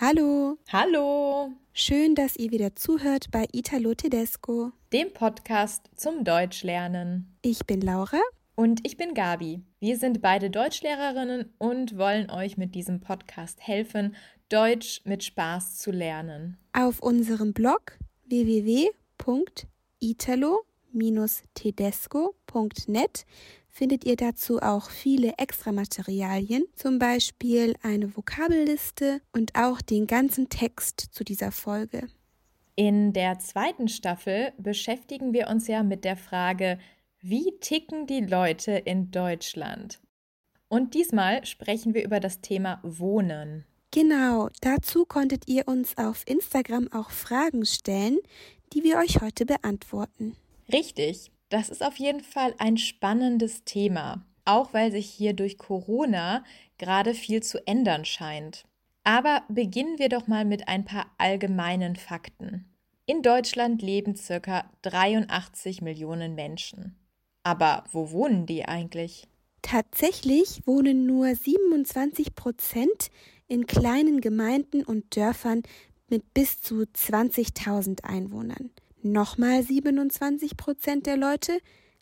Hallo. Hallo. Schön, dass ihr wieder zuhört bei Italo Tedesco, dem Podcast zum Deutschlernen. Ich bin Laura. Und ich bin Gabi. Wir sind beide Deutschlehrerinnen und wollen euch mit diesem Podcast helfen, Deutsch mit Spaß zu lernen. Auf unserem Blog www.italo-tedesco.net findet ihr dazu auch viele Extramaterialien, zum Beispiel eine Vokabelliste und auch den ganzen Text zu dieser Folge. In der zweiten Staffel beschäftigen wir uns ja mit der Frage, wie ticken die Leute in Deutschland? Und diesmal sprechen wir über das Thema Wohnen. Genau, dazu konntet ihr uns auf Instagram auch Fragen stellen, die wir euch heute beantworten. Richtig. Das ist auf jeden Fall ein spannendes Thema, auch weil sich hier durch Corona gerade viel zu ändern scheint. Aber beginnen wir doch mal mit ein paar allgemeinen Fakten. In Deutschland leben circa 83 Millionen Menschen. Aber wo wohnen die eigentlich? Tatsächlich wohnen nur 27 Prozent in kleinen Gemeinden und Dörfern mit bis zu 20.000 Einwohnern. Nochmal 27 Prozent der Leute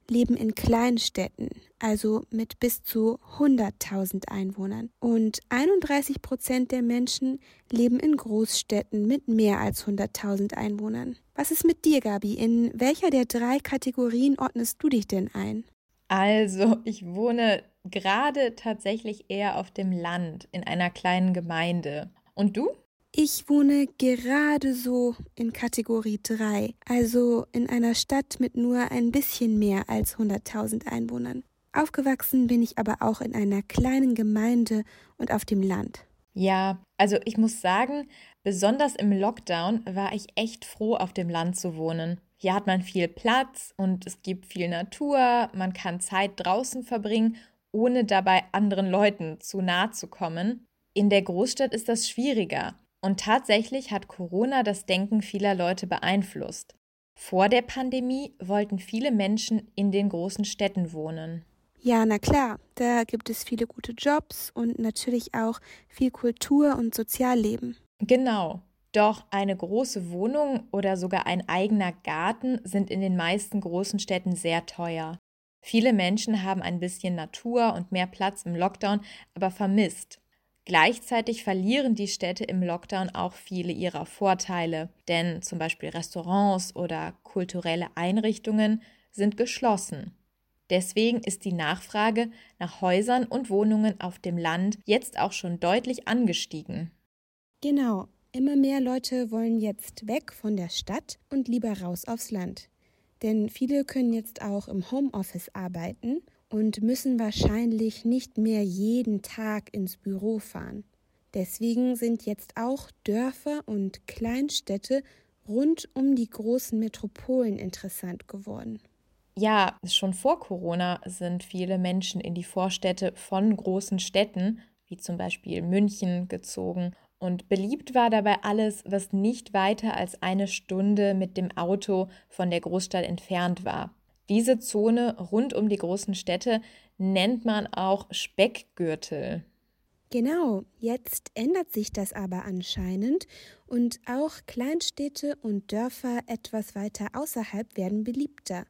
leben in Kleinstädten, also mit bis zu 100.000 Einwohnern. Und 31 Prozent der Menschen leben in Großstädten mit mehr als 100.000 Einwohnern. Was ist mit dir, Gabi? In welcher der drei Kategorien ordnest du dich denn ein? Also, ich wohne gerade tatsächlich eher auf dem Land, in einer kleinen Gemeinde. Und du? Ich wohne gerade so in Kategorie 3, also in einer Stadt mit nur ein bisschen mehr als 100.000 Einwohnern. Aufgewachsen bin ich aber auch in einer kleinen Gemeinde und auf dem Land. Ja, also ich muss sagen, besonders im Lockdown war ich echt froh, auf dem Land zu wohnen. Hier hat man viel Platz und es gibt viel Natur, man kann Zeit draußen verbringen, ohne dabei anderen Leuten zu nahe zu kommen. In der Großstadt ist das schwieriger. Und tatsächlich hat Corona das Denken vieler Leute beeinflusst. Vor der Pandemie wollten viele Menschen in den großen Städten wohnen. Ja, na klar, da gibt es viele gute Jobs und natürlich auch viel Kultur und Sozialleben. Genau. Doch eine große Wohnung oder sogar ein eigener Garten sind in den meisten großen Städten sehr teuer. Viele Menschen haben ein bisschen Natur und mehr Platz im Lockdown aber vermisst. Gleichzeitig verlieren die Städte im Lockdown auch viele ihrer Vorteile, denn zum Beispiel Restaurants oder kulturelle Einrichtungen sind geschlossen. Deswegen ist die Nachfrage nach Häusern und Wohnungen auf dem Land jetzt auch schon deutlich angestiegen. Genau, immer mehr Leute wollen jetzt weg von der Stadt und lieber raus aufs Land. Denn viele können jetzt auch im Homeoffice arbeiten und müssen wahrscheinlich nicht mehr jeden Tag ins Büro fahren. Deswegen sind jetzt auch Dörfer und Kleinstädte rund um die großen Metropolen interessant geworden. Ja, schon vor Corona sind viele Menschen in die Vorstädte von großen Städten, wie zum Beispiel München, gezogen. Und beliebt war dabei alles, was nicht weiter als eine Stunde mit dem Auto von der Großstadt entfernt war. Diese Zone rund um die großen Städte nennt man auch Speckgürtel. Genau, jetzt ändert sich das aber anscheinend und auch Kleinstädte und Dörfer etwas weiter außerhalb werden beliebter,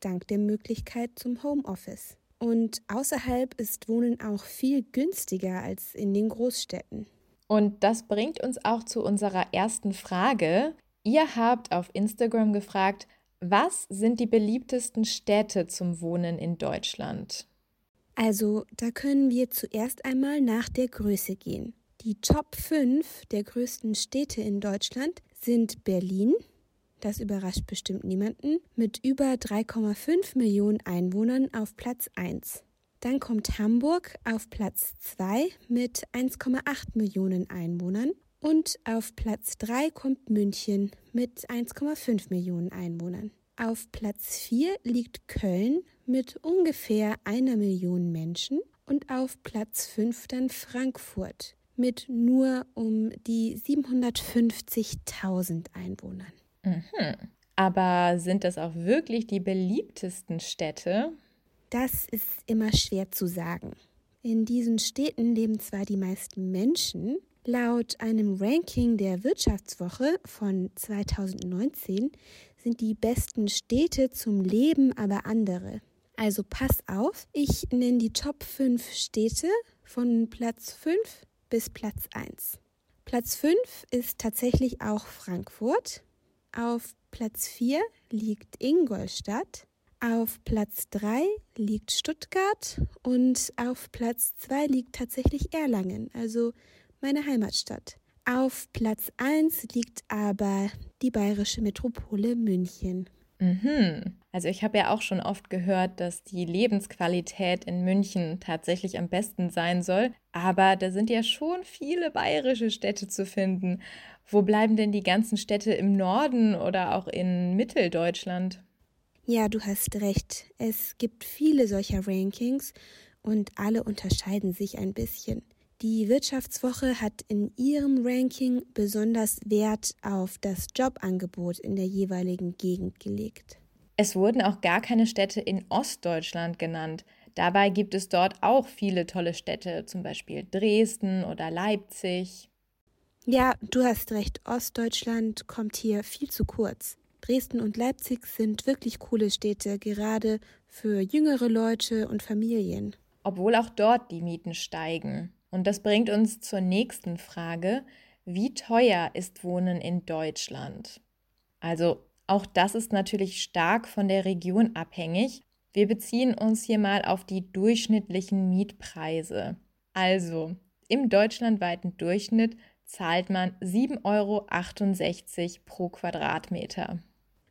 dank der Möglichkeit zum Homeoffice. Und außerhalb ist Wohnen auch viel günstiger als in den Großstädten. Und das bringt uns auch zu unserer ersten Frage. Ihr habt auf Instagram gefragt, was sind die beliebtesten Städte zum Wohnen in Deutschland? Also, da können wir zuerst einmal nach der Größe gehen. Die Top 5 der größten Städte in Deutschland sind Berlin, das überrascht bestimmt niemanden, mit über 3,5 Millionen Einwohnern auf Platz 1. Dann kommt Hamburg auf Platz 2 mit 1,8 Millionen Einwohnern und auf Platz 3 kommt München mit 1,5 Millionen Einwohnern. Auf Platz 4 liegt Köln mit ungefähr einer Million Menschen und auf Platz 5 dann Frankfurt mit nur um die 750.000 Einwohnern. Mhm. Aber sind das auch wirklich die beliebtesten Städte? Das ist immer schwer zu sagen. In diesen Städten leben zwar die meisten Menschen, Laut einem Ranking der Wirtschaftswoche von 2019 sind die besten Städte zum Leben aber andere. Also pass auf, ich nenne die Top 5 Städte von Platz 5 bis Platz 1. Platz 5 ist tatsächlich auch Frankfurt. Auf Platz 4 liegt Ingolstadt. Auf Platz 3 liegt Stuttgart und auf Platz 2 liegt tatsächlich Erlangen, also meine Heimatstadt. Auf Platz 1 liegt aber die bayerische Metropole München. Mhm. Also ich habe ja auch schon oft gehört, dass die Lebensqualität in München tatsächlich am besten sein soll, aber da sind ja schon viele bayerische Städte zu finden. Wo bleiben denn die ganzen Städte im Norden oder auch in Mitteldeutschland? Ja, du hast recht. Es gibt viele solcher Rankings und alle unterscheiden sich ein bisschen. Die Wirtschaftswoche hat in ihrem Ranking besonders Wert auf das Jobangebot in der jeweiligen Gegend gelegt. Es wurden auch gar keine Städte in Ostdeutschland genannt. Dabei gibt es dort auch viele tolle Städte, zum Beispiel Dresden oder Leipzig. Ja, du hast recht, Ostdeutschland kommt hier viel zu kurz. Dresden und Leipzig sind wirklich coole Städte, gerade für jüngere Leute und Familien. Obwohl auch dort die Mieten steigen. Und das bringt uns zur nächsten Frage. Wie teuer ist Wohnen in Deutschland? Also auch das ist natürlich stark von der Region abhängig. Wir beziehen uns hier mal auf die durchschnittlichen Mietpreise. Also im deutschlandweiten Durchschnitt zahlt man 7,68 Euro pro Quadratmeter.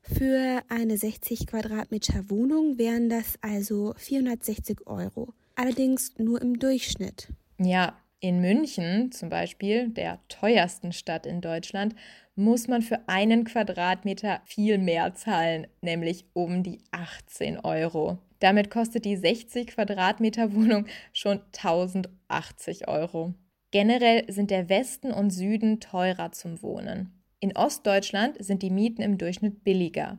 Für eine 60 Quadratmeter Wohnung wären das also 460 Euro. Allerdings nur im Durchschnitt. Ja, in München zum Beispiel, der teuersten Stadt in Deutschland, muss man für einen Quadratmeter viel mehr zahlen, nämlich um die 18 Euro. Damit kostet die 60 Quadratmeter Wohnung schon 1080 Euro. Generell sind der Westen und Süden teurer zum Wohnen. In Ostdeutschland sind die Mieten im Durchschnitt billiger.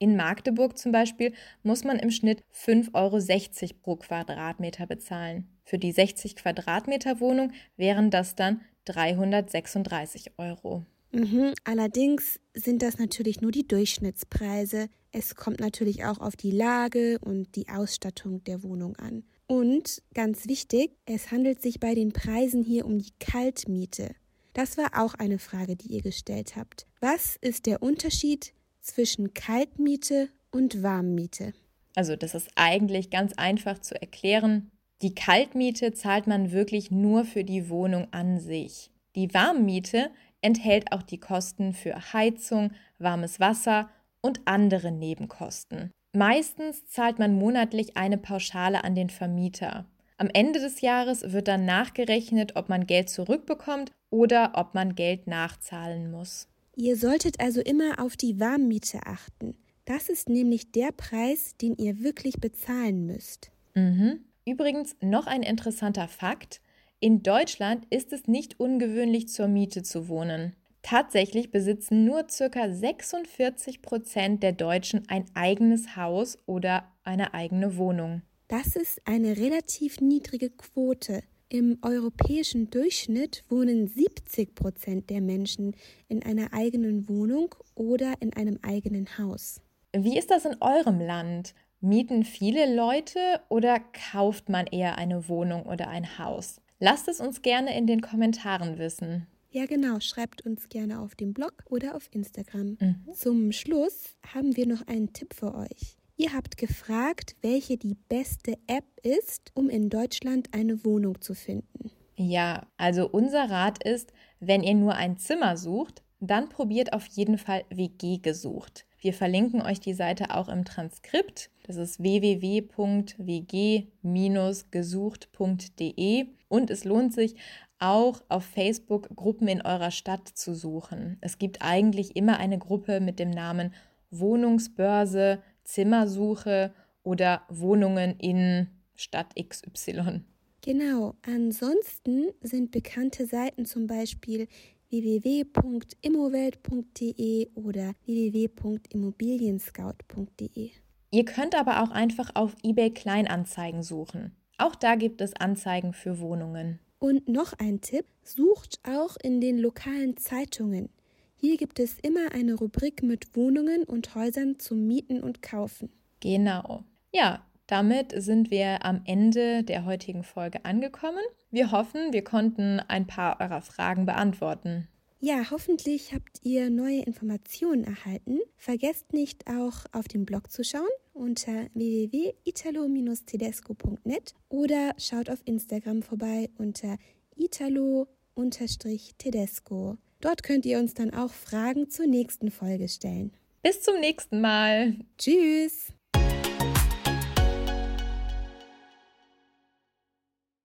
In Magdeburg zum Beispiel muss man im Schnitt 5,60 Euro pro Quadratmeter bezahlen. Für die 60 Quadratmeter Wohnung wären das dann 336 Euro. Mhm, allerdings sind das natürlich nur die Durchschnittspreise. Es kommt natürlich auch auf die Lage und die Ausstattung der Wohnung an. Und ganz wichtig, es handelt sich bei den Preisen hier um die Kaltmiete. Das war auch eine Frage, die ihr gestellt habt. Was ist der Unterschied zwischen Kaltmiete und Warmmiete? Also das ist eigentlich ganz einfach zu erklären. Die Kaltmiete zahlt man wirklich nur für die Wohnung an sich. Die Warmmiete enthält auch die Kosten für Heizung, warmes Wasser und andere Nebenkosten. Meistens zahlt man monatlich eine Pauschale an den Vermieter. Am Ende des Jahres wird dann nachgerechnet, ob man Geld zurückbekommt oder ob man Geld nachzahlen muss. Ihr solltet also immer auf die Warmmiete achten. Das ist nämlich der Preis, den ihr wirklich bezahlen müsst. Mhm. Übrigens noch ein interessanter Fakt. In Deutschland ist es nicht ungewöhnlich, zur Miete zu wohnen. Tatsächlich besitzen nur ca. 46 Prozent der Deutschen ein eigenes Haus oder eine eigene Wohnung. Das ist eine relativ niedrige Quote. Im europäischen Durchschnitt wohnen 70 Prozent der Menschen in einer eigenen Wohnung oder in einem eigenen Haus. Wie ist das in eurem Land? Mieten viele Leute oder kauft man eher eine Wohnung oder ein Haus? Lasst es uns gerne in den Kommentaren wissen. Ja, genau. Schreibt uns gerne auf dem Blog oder auf Instagram. Mhm. Zum Schluss haben wir noch einen Tipp für euch. Ihr habt gefragt, welche die beste App ist, um in Deutschland eine Wohnung zu finden. Ja, also unser Rat ist, wenn ihr nur ein Zimmer sucht, dann probiert auf jeden Fall WG gesucht. Wir verlinken euch die Seite auch im Transkript. Das ist www.wg-gesucht.de und es lohnt sich auch auf Facebook Gruppen in eurer Stadt zu suchen. Es gibt eigentlich immer eine Gruppe mit dem Namen Wohnungsbörse Zimmersuche oder Wohnungen in Stadt XY. Genau, ansonsten sind bekannte Seiten zum Beispiel www.immowelt.de oder www.immobilienscout.de. Ihr könnt aber auch einfach auf eBay Kleinanzeigen suchen. Auch da gibt es Anzeigen für Wohnungen. Und noch ein Tipp, sucht auch in den lokalen Zeitungen. Hier gibt es immer eine Rubrik mit Wohnungen und Häusern zum Mieten und Kaufen. Genau. Ja, damit sind wir am Ende der heutigen Folge angekommen. Wir hoffen, wir konnten ein paar eurer Fragen beantworten. Ja, hoffentlich habt ihr neue Informationen erhalten. Vergesst nicht auch auf den Blog zu schauen unter www.italo-tedesco.net oder schaut auf Instagram vorbei unter italo-tedesco. Dort könnt ihr uns dann auch Fragen zur nächsten Folge stellen. Bis zum nächsten Mal. Tschüss.